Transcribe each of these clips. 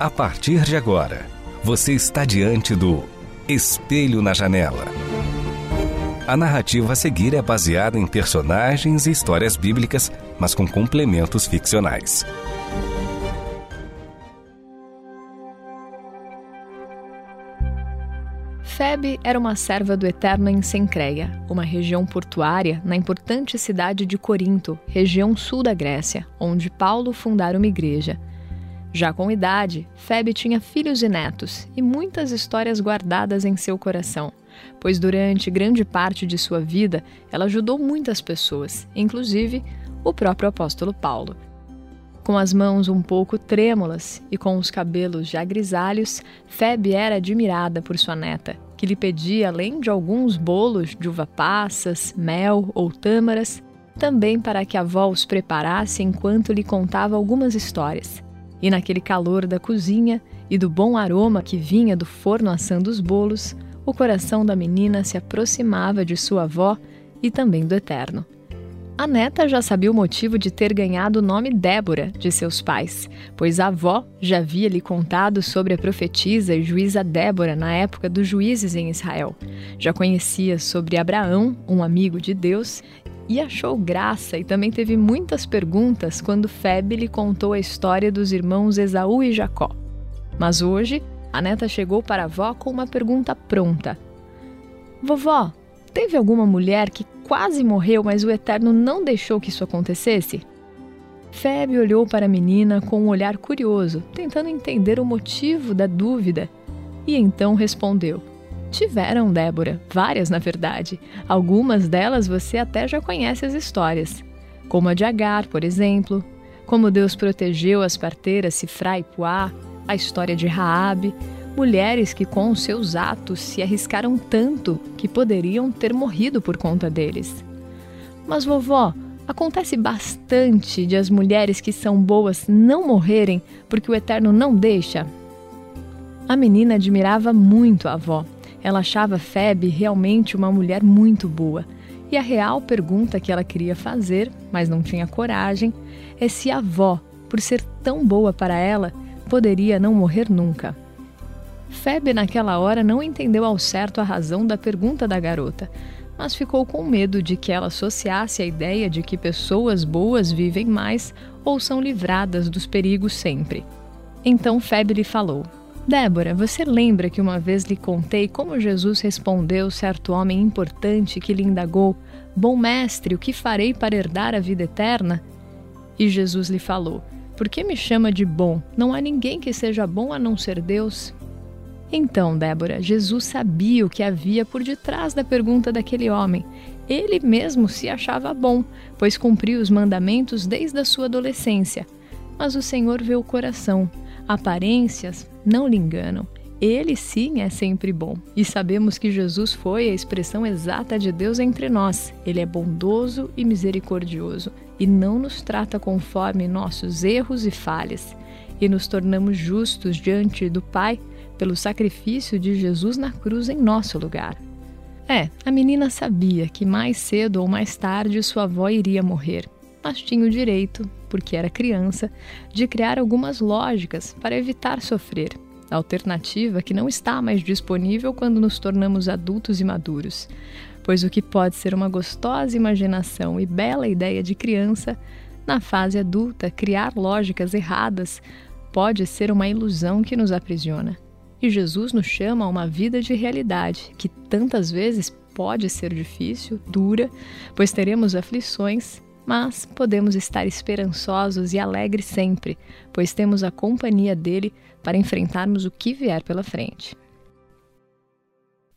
A partir de agora, você está diante do Espelho na Janela. A narrativa a seguir é baseada em personagens e histórias bíblicas, mas com complementos ficcionais. Febe era uma serva do Eterno em Sencreia, uma região portuária na importante cidade de Corinto, região sul da Grécia, onde Paulo fundara uma igreja. Já com idade, Febe tinha filhos e netos e muitas histórias guardadas em seu coração, pois durante grande parte de sua vida ela ajudou muitas pessoas, inclusive o próprio apóstolo Paulo. Com as mãos um pouco trêmulas e com os cabelos já grisalhos, Febe era admirada por sua neta, que lhe pedia, além de alguns bolos de uva passas, mel ou tâmaras, também para que a avó os preparasse enquanto lhe contava algumas histórias. E naquele calor da cozinha e do bom aroma que vinha do forno assando os bolos, o coração da menina se aproximava de sua avó e também do Eterno. A neta já sabia o motivo de ter ganhado o nome Débora de seus pais, pois a avó já havia lhe contado sobre a profetisa e juíza Débora na época dos juízes em Israel. Já conhecia sobre Abraão, um amigo de Deus, e achou graça e também teve muitas perguntas quando Febe lhe contou a história dos irmãos Esaú e Jacó. Mas hoje, a neta chegou para a avó com uma pergunta pronta: Vovó, teve alguma mulher que quase morreu, mas o Eterno não deixou que isso acontecesse? Febe olhou para a menina com um olhar curioso, tentando entender o motivo da dúvida, e então respondeu: Tiveram, Débora, várias na verdade. Algumas delas você até já conhece as histórias, como a de Agar, por exemplo, como Deus protegeu as parteiras Sifra e Puá, a história de Raabe, mulheres que com seus atos se arriscaram tanto que poderiam ter morrido por conta deles. Mas vovó, acontece bastante de as mulheres que são boas não morrerem porque o Eterno não deixa. A menina admirava muito a avó. Ela achava Febe realmente uma mulher muito boa. E a real pergunta que ela queria fazer, mas não tinha coragem, é se a avó, por ser tão boa para ela, poderia não morrer nunca. Febe, naquela hora, não entendeu ao certo a razão da pergunta da garota, mas ficou com medo de que ela associasse a ideia de que pessoas boas vivem mais ou são livradas dos perigos sempre. Então Febe lhe falou: Débora, você lembra que uma vez lhe contei como Jesus respondeu certo homem importante que lhe indagou: Bom mestre, o que farei para herdar a vida eterna? E Jesus lhe falou: Por que me chama de bom? Não há ninguém que seja bom a não ser Deus. Então, Débora, Jesus sabia o que havia por detrás da pergunta daquele homem. Ele mesmo se achava bom, pois cumpriu os mandamentos desde a sua adolescência. Mas o Senhor vê o coração. Aparências não lhe enganam. Ele sim é sempre bom. E sabemos que Jesus foi a expressão exata de Deus entre nós. Ele é bondoso e misericordioso e não nos trata conforme nossos erros e falhas. E nos tornamos justos diante do Pai pelo sacrifício de Jesus na cruz em nosso lugar. É, a menina sabia que mais cedo ou mais tarde sua avó iria morrer, mas tinha o direito, porque era criança, de criar algumas lógicas para evitar sofrer. Alternativa que não está mais disponível quando nos tornamos adultos e maduros, pois o que pode ser uma gostosa imaginação e bela ideia de criança, na fase adulta, criar lógicas erradas pode ser uma ilusão que nos aprisiona. E Jesus nos chama a uma vida de realidade, que tantas vezes pode ser difícil, dura, pois teremos aflições, mas podemos estar esperançosos e alegres sempre, pois temos a companhia dele para enfrentarmos o que vier pela frente.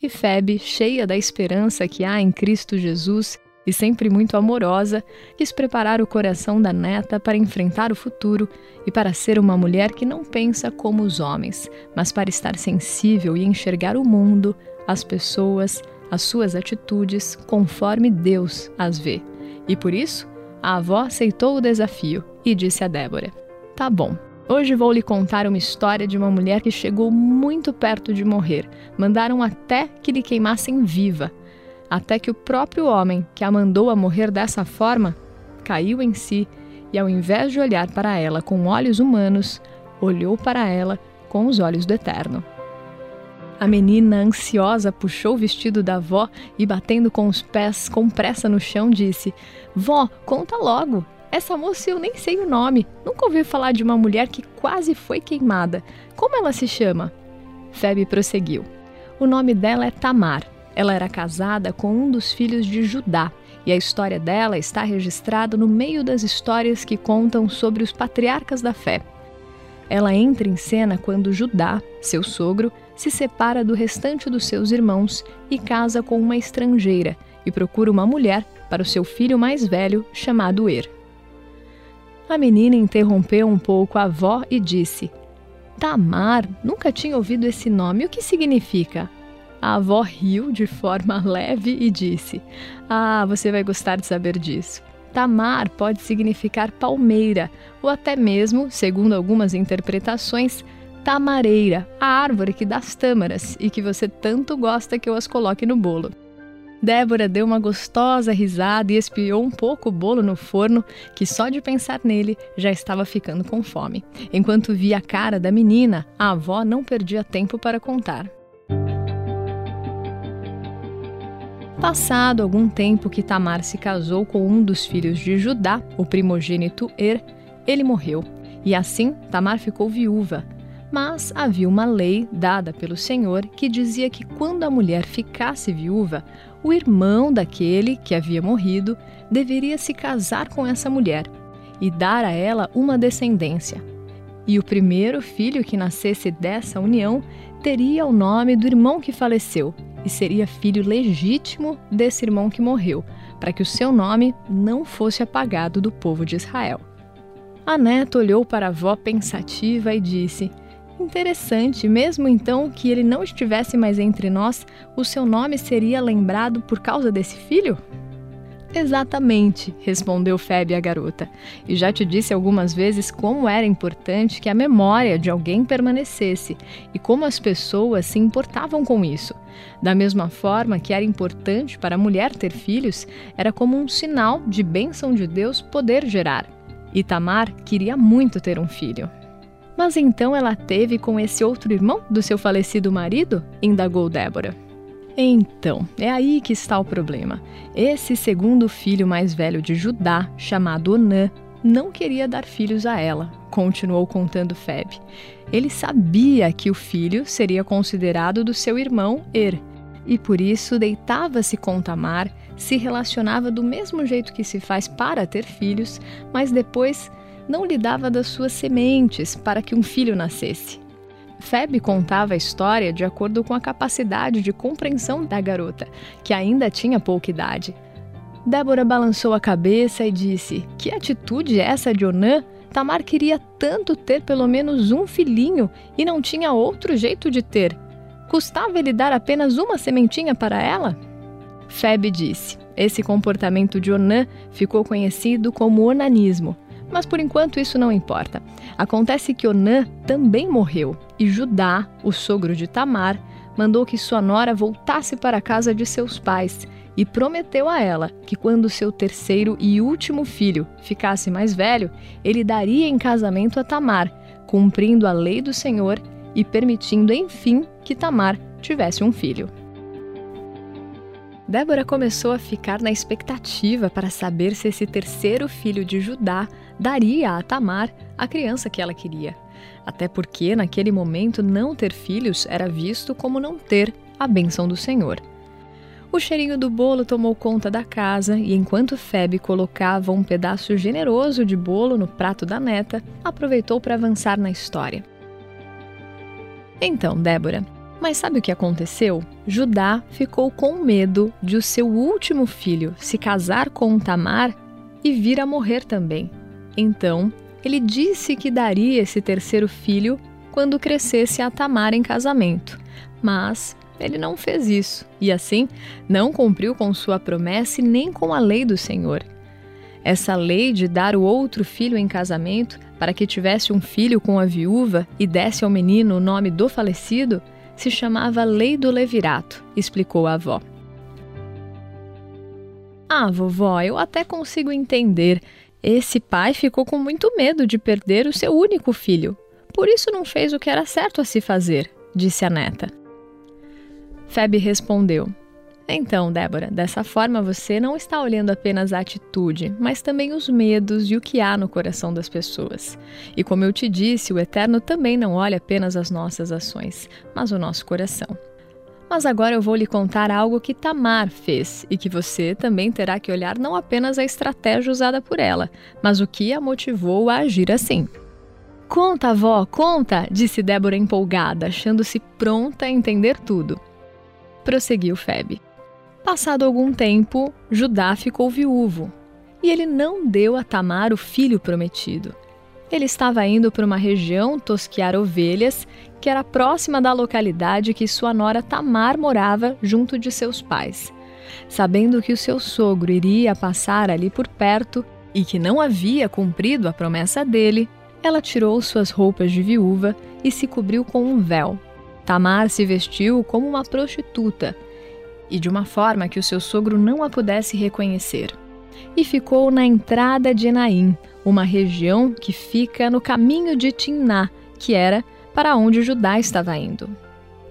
E Febe, cheia da esperança que há em Cristo Jesus, e sempre muito amorosa, quis preparar o coração da neta para enfrentar o futuro e para ser uma mulher que não pensa como os homens, mas para estar sensível e enxergar o mundo, as pessoas, as suas atitudes conforme Deus as vê. E por isso, a avó aceitou o desafio e disse a Débora: Tá bom, Hoje vou lhe contar uma história de uma mulher que chegou muito perto de morrer. Mandaram até que lhe queimassem viva até que o próprio homem que a mandou a morrer dessa forma caiu em si e, ao invés de olhar para ela com olhos humanos, olhou para ela com os olhos do Eterno. A menina, ansiosa, puxou o vestido da avó e, batendo com os pés com pressa no chão, disse: Vó, conta logo. Essa moça eu nem sei o nome. Nunca ouvi falar de uma mulher que quase foi queimada. Como ela se chama? Febe prosseguiu. O nome dela é Tamar. Ela era casada com um dos filhos de Judá, e a história dela está registrada no meio das histórias que contam sobre os patriarcas da fé. Ela entra em cena quando Judá, seu sogro, se separa do restante dos seus irmãos e casa com uma estrangeira e procura uma mulher para o seu filho mais velho, chamado Er. A menina interrompeu um pouco a avó e disse: Tamar, nunca tinha ouvido esse nome, o que significa? A avó riu de forma leve e disse: Ah, você vai gostar de saber disso. Tamar pode significar palmeira, ou até mesmo, segundo algumas interpretações, tamareira, a árvore que dá as tâmaras e que você tanto gosta que eu as coloque no bolo. Débora deu uma gostosa risada e espiou um pouco o bolo no forno, que só de pensar nele já estava ficando com fome. Enquanto via a cara da menina, a avó não perdia tempo para contar. Passado algum tempo que Tamar se casou com um dos filhos de Judá, o primogênito Er, ele morreu, e assim Tamar ficou viúva. Mas havia uma lei dada pelo Senhor que dizia que quando a mulher ficasse viúva, o irmão daquele que havia morrido deveria se casar com essa mulher e dar a ela uma descendência. E o primeiro filho que nascesse dessa união teria o nome do irmão que faleceu, e seria filho legítimo desse irmão que morreu, para que o seu nome não fosse apagado do povo de Israel. A neta olhou para a avó pensativa e disse: Interessante, mesmo então que ele não estivesse mais entre nós, o seu nome seria lembrado por causa desse filho? Exatamente, respondeu Febe a garota. E já te disse algumas vezes como era importante que a memória de alguém permanecesse e como as pessoas se importavam com isso. Da mesma forma que era importante para a mulher ter filhos, era como um sinal de bênção de Deus poder gerar. Itamar queria muito ter um filho. Mas então ela teve com esse outro irmão do seu falecido marido? indagou Débora. Então, é aí que está o problema. Esse segundo filho mais velho de Judá, chamado Onã, não queria dar filhos a ela, continuou contando Feb. Ele sabia que o filho seria considerado do seu irmão Er, e por isso deitava-se com Tamar, se relacionava do mesmo jeito que se faz para ter filhos, mas depois não lhe dava das suas sementes para que um filho nascesse. Feb contava a história de acordo com a capacidade de compreensão da garota, que ainda tinha pouca idade. Débora balançou a cabeça e disse: Que atitude é essa de Onã? Tamar queria tanto ter pelo menos um filhinho e não tinha outro jeito de ter. Custava ele dar apenas uma sementinha para ela? Feb disse: Esse comportamento de Onã ficou conhecido como onanismo. Mas por enquanto isso não importa. Acontece que Onã também morreu e Judá, o sogro de Tamar, mandou que sua nora voltasse para a casa de seus pais e prometeu a ela que quando seu terceiro e último filho ficasse mais velho, ele daria em casamento a Tamar, cumprindo a lei do Senhor e permitindo, enfim, que Tamar tivesse um filho. Débora começou a ficar na expectativa para saber se esse terceiro filho de Judá daria a Tamar a criança que ela queria. Até porque, naquele momento, não ter filhos era visto como não ter a bênção do Senhor. O cheirinho do bolo tomou conta da casa e, enquanto Febe colocava um pedaço generoso de bolo no prato da neta, aproveitou para avançar na história. Então, Débora, Mas sabe o que aconteceu? Judá ficou com medo de o seu último filho se casar com Tamar e vir a morrer também. Então, ele disse que daria esse terceiro filho quando crescesse a Tamar em casamento. Mas ele não fez isso e, assim, não cumpriu com sua promessa e nem com a lei do Senhor. Essa lei de dar o outro filho em casamento para que tivesse um filho com a viúva e desse ao menino o nome do falecido se chamava Lei do Levirato, explicou a avó. Ah, vovó, eu até consigo entender. Esse pai ficou com muito medo de perder o seu único filho. Por isso não fez o que era certo a se fazer, disse a neta. Feb respondeu: Então, Débora, dessa forma você não está olhando apenas a atitude, mas também os medos e o que há no coração das pessoas. E como eu te disse, o Eterno também não olha apenas as nossas ações, mas o nosso coração. Mas agora eu vou lhe contar algo que Tamar fez e que você também terá que olhar não apenas a estratégia usada por ela, mas o que a motivou a agir assim. Conta, avó, conta! disse Débora empolgada, achando-se pronta a entender tudo prosseguiu Feb. Passado algum tempo, Judá ficou viúvo e ele não deu a Tamar o filho prometido. Ele estava indo para uma região tosquear ovelhas que era próxima da localidade que sua nora Tamar morava junto de seus pais. Sabendo que o seu sogro iria passar ali por perto e que não havia cumprido a promessa dele, ela tirou suas roupas de viúva e se cobriu com um véu. Tamar se vestiu como uma prostituta e de uma forma que o seu sogro não a pudesse reconhecer. E ficou na entrada de Enaim, uma região que fica no caminho de Timná, que era para onde Judá estava indo.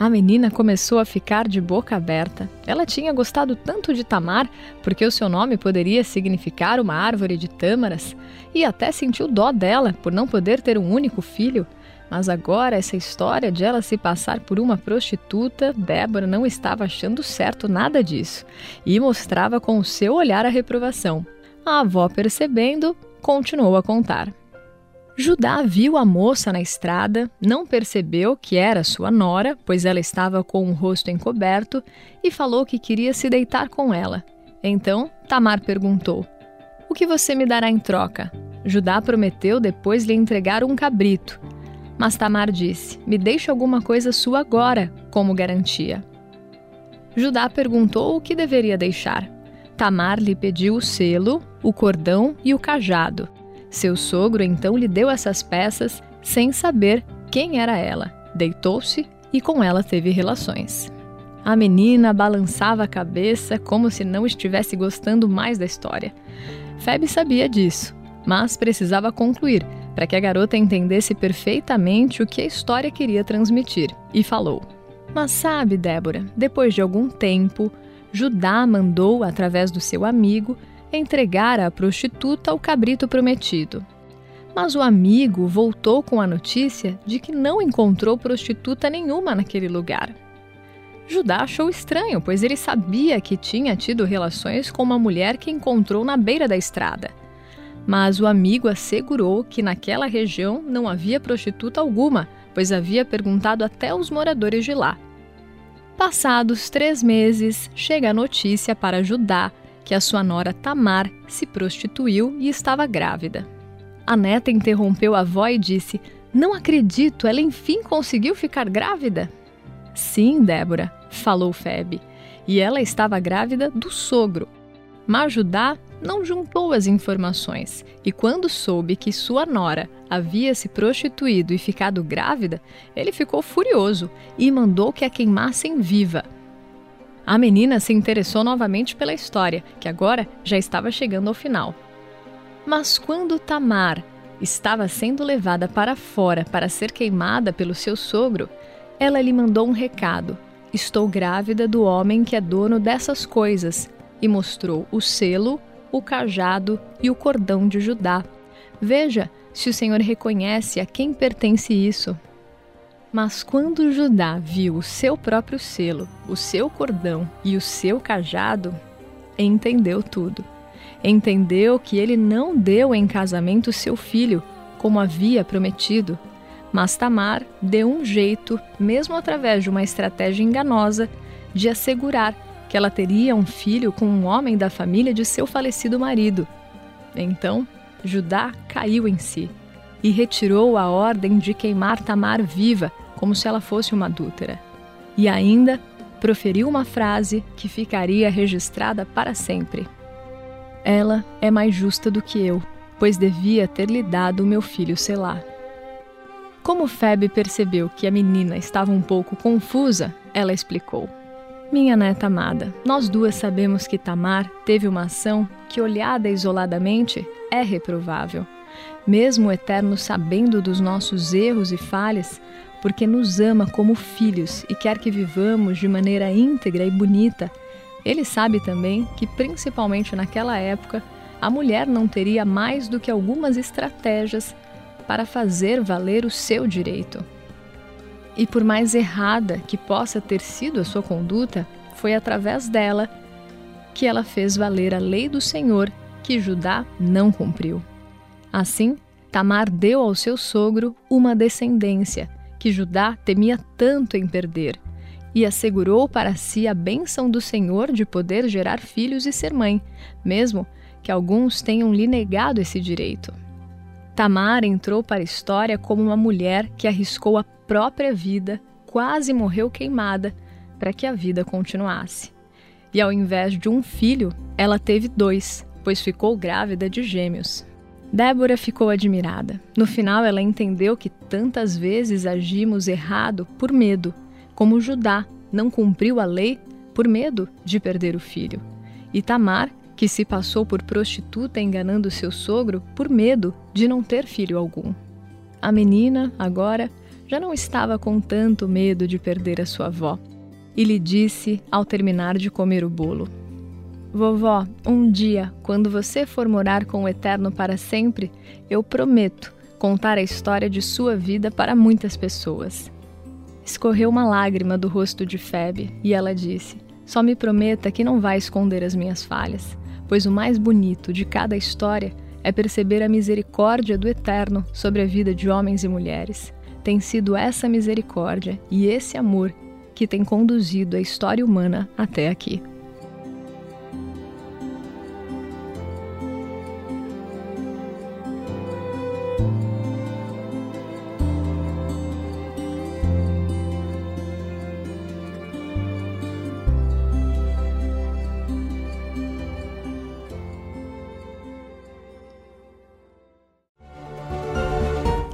A menina começou a ficar de boca aberta. Ela tinha gostado tanto de Tamar, porque o seu nome poderia significar uma árvore de tâmaras, e até sentiu dó dela por não poder ter um único filho. Mas agora, essa história de ela se passar por uma prostituta, Débora não estava achando certo nada disso e mostrava com o seu olhar a reprovação. A avó, percebendo, continuou a contar. Judá viu a moça na estrada, não percebeu que era sua nora, pois ela estava com o rosto encoberto, e falou que queria se deitar com ela. Então, Tamar perguntou: O que você me dará em troca? Judá prometeu depois lhe entregar um cabrito. Mas Tamar disse: Me deixe alguma coisa sua agora, como garantia. Judá perguntou o que deveria deixar. Tamar lhe pediu o selo, o cordão e o cajado. Seu sogro então lhe deu essas peças sem saber quem era ela. Deitou-se e com ela teve relações. A menina balançava a cabeça como se não estivesse gostando mais da história. Feb sabia disso, mas precisava concluir para que a garota entendesse perfeitamente o que a história queria transmitir, e falou: Mas sabe, Débora, depois de algum tempo, Judá mandou, através do seu amigo, entregar à prostituta o cabrito prometido. Mas o amigo voltou com a notícia de que não encontrou prostituta nenhuma naquele lugar. Judá achou estranho, pois ele sabia que tinha tido relações com uma mulher que encontrou na beira da estrada mas o amigo assegurou que naquela região não havia prostituta alguma, pois havia perguntado até os moradores de lá. Passados três meses, chega a notícia para Judá que a sua nora Tamar se prostituiu e estava grávida. A neta interrompeu a avó e disse: Não acredito, ela enfim conseguiu ficar grávida? Sim, Débora, falou Febe, e ela estava grávida do sogro. Mas Judá não juntou as informações e, quando soube que sua nora havia se prostituído e ficado grávida, ele ficou furioso e mandou que a queimassem viva. A menina se interessou novamente pela história, que agora já estava chegando ao final. Mas quando Tamar estava sendo levada para fora para ser queimada pelo seu sogro, ela lhe mandou um recado: Estou grávida do homem que é dono dessas coisas, e mostrou o selo o cajado e o cordão de Judá. Veja se o Senhor reconhece a quem pertence isso. Mas quando Judá viu o seu próprio selo, o seu cordão e o seu cajado, entendeu tudo. Entendeu que ele não deu em casamento seu filho, como havia prometido, Mas Tamar deu um jeito, mesmo através de uma estratégia enganosa, de assegurar que ela teria um filho com um homem da família de seu falecido marido. Então, Judá caiu em si e retirou a ordem de queimar Tamar viva, como se ela fosse uma adúltera. E ainda proferiu uma frase que ficaria registrada para sempre. Ela é mais justa do que eu, pois devia ter lhe dado meu filho Selá. Como Febe percebeu que a menina estava um pouco confusa, ela explicou. Minha neta amada, nós duas sabemos que Tamar teve uma ação que, olhada isoladamente, é reprovável. Mesmo o Eterno sabendo dos nossos erros e falhas, porque nos ama como filhos e quer que vivamos de maneira íntegra e bonita, ele sabe também que, principalmente naquela época, a mulher não teria mais do que algumas estratégias para fazer valer o seu direito. E por mais errada que possa ter sido a sua conduta, foi através dela que ela fez valer a lei do Senhor que Judá não cumpriu. Assim, Tamar deu ao seu sogro uma descendência que Judá temia tanto em perder, e assegurou para si a bênção do Senhor de poder gerar filhos e ser mãe, mesmo que alguns tenham lhe negado esse direito. Tamar entrou para a história como uma mulher que arriscou a própria vida, quase morreu queimada, para que a vida continuasse. E ao invés de um filho, ela teve dois, pois ficou grávida de gêmeos. Débora ficou admirada. No final, ela entendeu que tantas vezes agimos errado por medo, como Judá não cumpriu a lei por medo de perder o filho. E Tamar, que se passou por prostituta enganando seu sogro por medo de não ter filho algum. A menina, agora, já não estava com tanto medo de perder a sua avó, e lhe disse ao terminar de comer o bolo: Vovó, um dia, quando você for morar com o Eterno para sempre, eu prometo contar a história de sua vida para muitas pessoas. Escorreu uma lágrima do rosto de Febe e ela disse: Só me prometa que não vai esconder as minhas falhas, pois o mais bonito de cada história é perceber a misericórdia do Eterno sobre a vida de homens e mulheres. Tem sido essa misericórdia e esse amor que tem conduzido a história humana até aqui.